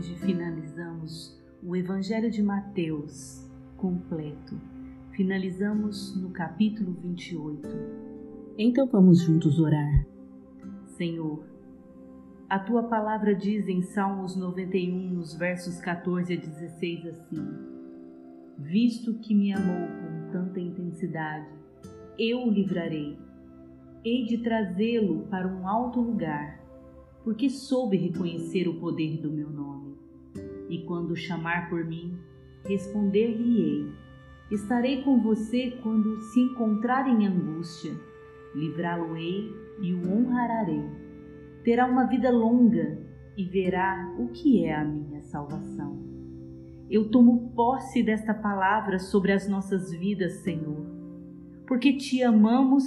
hoje finalizamos o Evangelho de Mateus completo. Finalizamos no capítulo 28. Então vamos juntos orar. Senhor, a tua palavra diz em Salmos 91, nos versos 14 a 16 assim: Visto que me amou com tanta intensidade, eu o livrarei. Hei de trazê-lo para um alto lugar, porque soube reconhecer o poder do meu nome. E quando chamar por mim, responder-lhe-ei. Estarei com você quando se encontrar em angústia, livrá-lo-ei e o honrarei terá uma vida longa e verá o que é a minha salvação. Eu tomo posse desta palavra sobre as nossas vidas, Senhor, porque te amamos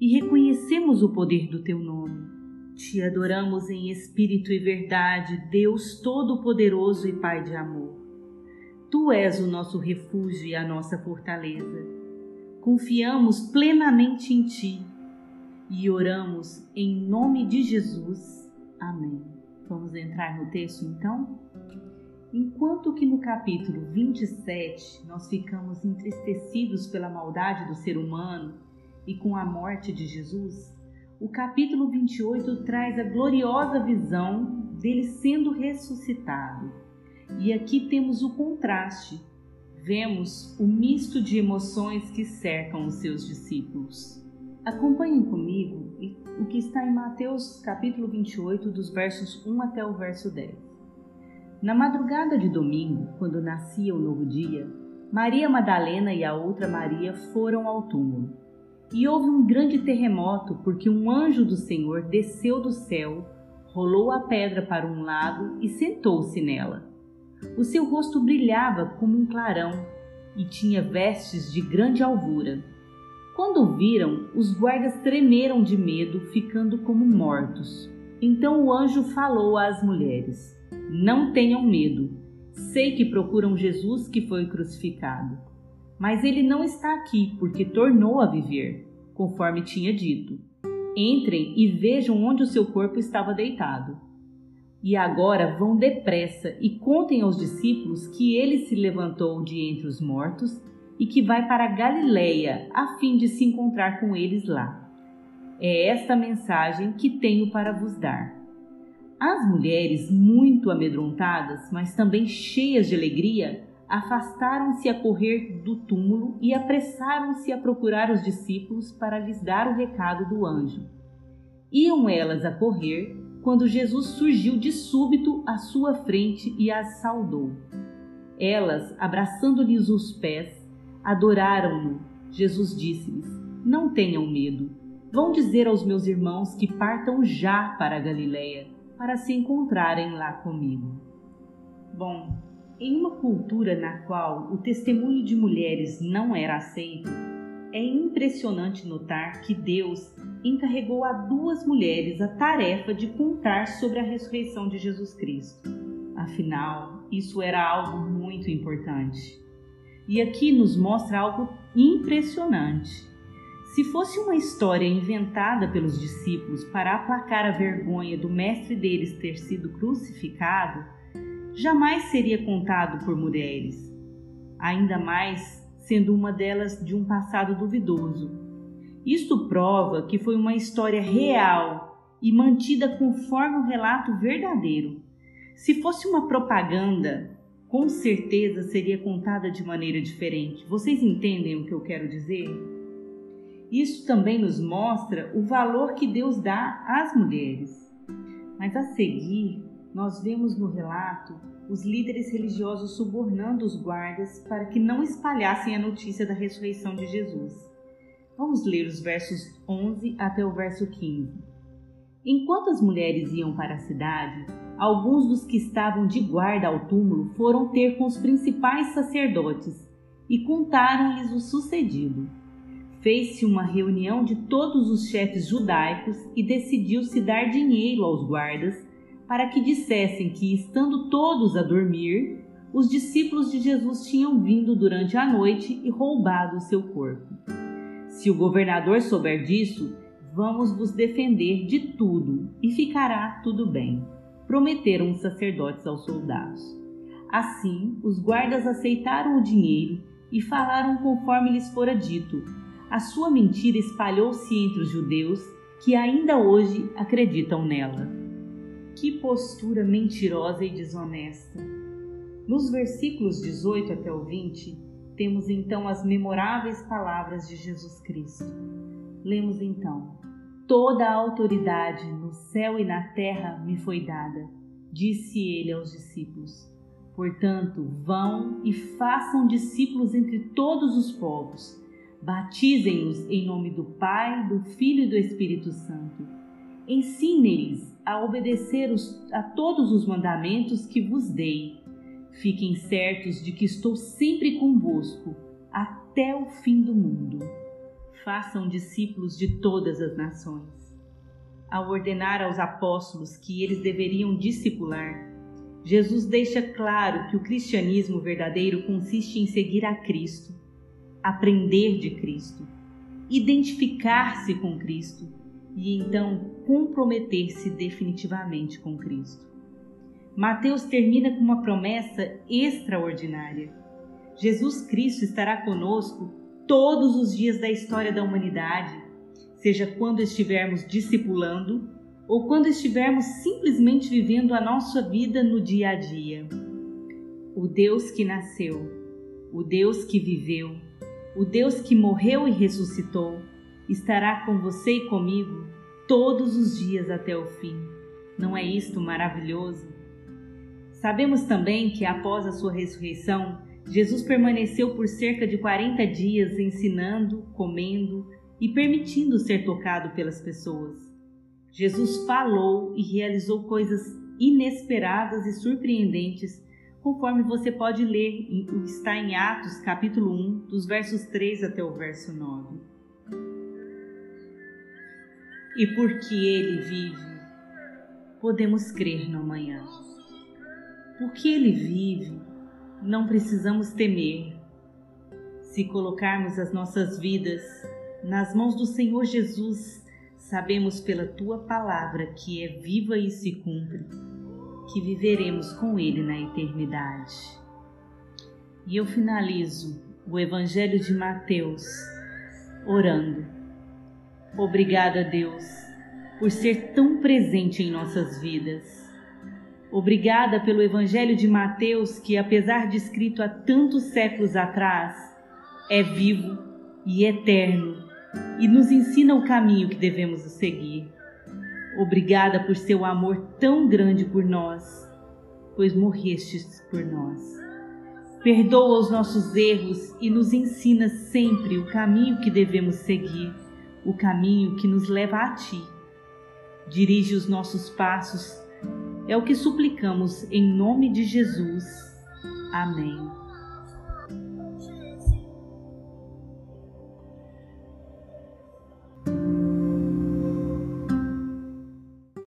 e reconhecemos o poder do teu nome. Te adoramos em espírito e verdade, Deus Todo-Poderoso e Pai de amor. Tu és o nosso refúgio e a nossa fortaleza. Confiamos plenamente em Ti e oramos em nome de Jesus. Amém. Vamos entrar no texto então? Enquanto que no capítulo 27 nós ficamos entristecidos pela maldade do ser humano e com a morte de Jesus, o capítulo 28 traz a gloriosa visão dele sendo ressuscitado. E aqui temos o contraste. Vemos o misto de emoções que cercam os seus discípulos. Acompanhem comigo o que está em Mateus capítulo 28, dos versos 1 até o verso 10. Na madrugada de domingo, quando nascia o novo dia, Maria Madalena e a outra Maria foram ao túmulo. E houve um grande terremoto, porque um anjo do Senhor desceu do céu, rolou a pedra para um lado e sentou-se nela. O seu rosto brilhava como um clarão e tinha vestes de grande alvura. Quando o viram, os guardas tremeram de medo, ficando como mortos. Então o anjo falou às mulheres: Não tenham medo. Sei que procuram Jesus que foi crucificado. Mas ele não está aqui, porque tornou a viver, conforme tinha dito. Entrem e vejam onde o seu corpo estava deitado. E agora vão depressa e contem aos discípulos que ele se levantou de entre os mortos e que vai para Galiléia a fim de se encontrar com eles lá. É esta mensagem que tenho para vos dar. As mulheres, muito amedrontadas, mas também cheias de alegria, afastaram-se a correr do túmulo e apressaram-se a procurar os discípulos para lhes dar o recado do anjo. Iam elas a correr quando Jesus surgiu de súbito à sua frente e as saudou. Elas, abraçando-lhes os pés, adoraram-no. Jesus disse-lhes: Não tenham medo. Vão dizer aos meus irmãos que partam já para a Galiléia, para se encontrarem lá comigo. Bom, em uma cultura na qual o testemunho de mulheres não era aceito, é impressionante notar que Deus encarregou a duas mulheres a tarefa de contar sobre a ressurreição de Jesus Cristo. Afinal, isso era algo muito importante. E aqui nos mostra algo impressionante. Se fosse uma história inventada pelos discípulos para aplacar a vergonha do mestre deles ter sido crucificado, jamais seria contado por mulheres, ainda mais sendo uma delas de um passado duvidoso. Isto prova que foi uma história real e mantida conforme o relato verdadeiro. Se fosse uma propaganda com certeza seria contada de maneira diferente. Vocês entendem o que eu quero dizer? Isso também nos mostra o valor que Deus dá às mulheres. Mas a seguir, nós vemos no relato os líderes religiosos subornando os guardas para que não espalhassem a notícia da ressurreição de Jesus. Vamos ler os versos 11 até o verso 15. Enquanto as mulheres iam para a cidade, alguns dos que estavam de guarda ao túmulo foram ter com os principais sacerdotes e contaram-lhes o sucedido. Fez-se uma reunião de todos os chefes judaicos e decidiu-se dar dinheiro aos guardas para que dissessem que, estando todos a dormir, os discípulos de Jesus tinham vindo durante a noite e roubado o seu corpo. Se o governador souber disso, vamos vos defender de tudo e ficará tudo bem. prometeram os sacerdotes aos soldados. Assim, os guardas aceitaram o dinheiro e falaram conforme lhes fora dito. A sua mentira espalhou-se entre os judeus, que ainda hoje acreditam nela. Que postura mentirosa e desonesta! Nos versículos 18 até o 20, temos então as memoráveis palavras de Jesus Cristo. Lemos então: Toda a autoridade no céu e na terra me foi dada, disse ele aos discípulos. Portanto, vão e façam discípulos entre todos os povos. Batizem-os em nome do Pai, do Filho e do Espírito Santo. Ensinem-lhes a obedecer os, a todos os mandamentos que vos dei. Fiquem certos de que estou sempre convosco até o fim do mundo façam discípulos de todas as nações. Ao ordenar aos apóstolos que eles deveriam discipular, Jesus deixa claro que o cristianismo verdadeiro consiste em seguir a Cristo, aprender de Cristo, identificar-se com Cristo e então comprometer-se definitivamente com Cristo. Mateus termina com uma promessa extraordinária. Jesus Cristo estará conosco todos os dias da história da humanidade, seja quando estivermos discipulando ou quando estivermos simplesmente vivendo a nossa vida no dia a dia. O Deus que nasceu, o Deus que viveu, o Deus que morreu e ressuscitou, estará com você e comigo todos os dias até o fim. Não é isto maravilhoso? Sabemos também que após a sua ressurreição, Jesus permaneceu por cerca de 40 dias ensinando, comendo e permitindo ser tocado pelas pessoas. Jesus falou e realizou coisas inesperadas e surpreendentes, conforme você pode ler o que está em Atos, capítulo 1, dos versos 3 até o verso 9. E porque ele vive, podemos crer no amanhã. Porque ele vive, não precisamos temer. Se colocarmos as nossas vidas nas mãos do Senhor Jesus, sabemos pela tua palavra que é viva e se cumpre, que viveremos com Ele na eternidade. E eu finalizo o Evangelho de Mateus orando. Obrigada, Deus, por ser tão presente em nossas vidas Obrigada pelo Evangelho de Mateus, que, apesar de escrito há tantos séculos atrás, é vivo e eterno e nos ensina o caminho que devemos seguir. Obrigada por seu amor tão grande por nós, pois morrestes por nós. Perdoa os nossos erros e nos ensina sempre o caminho que devemos seguir, o caminho que nos leva a Ti. Dirige os nossos passos é o que suplicamos em nome de Jesus. Amém.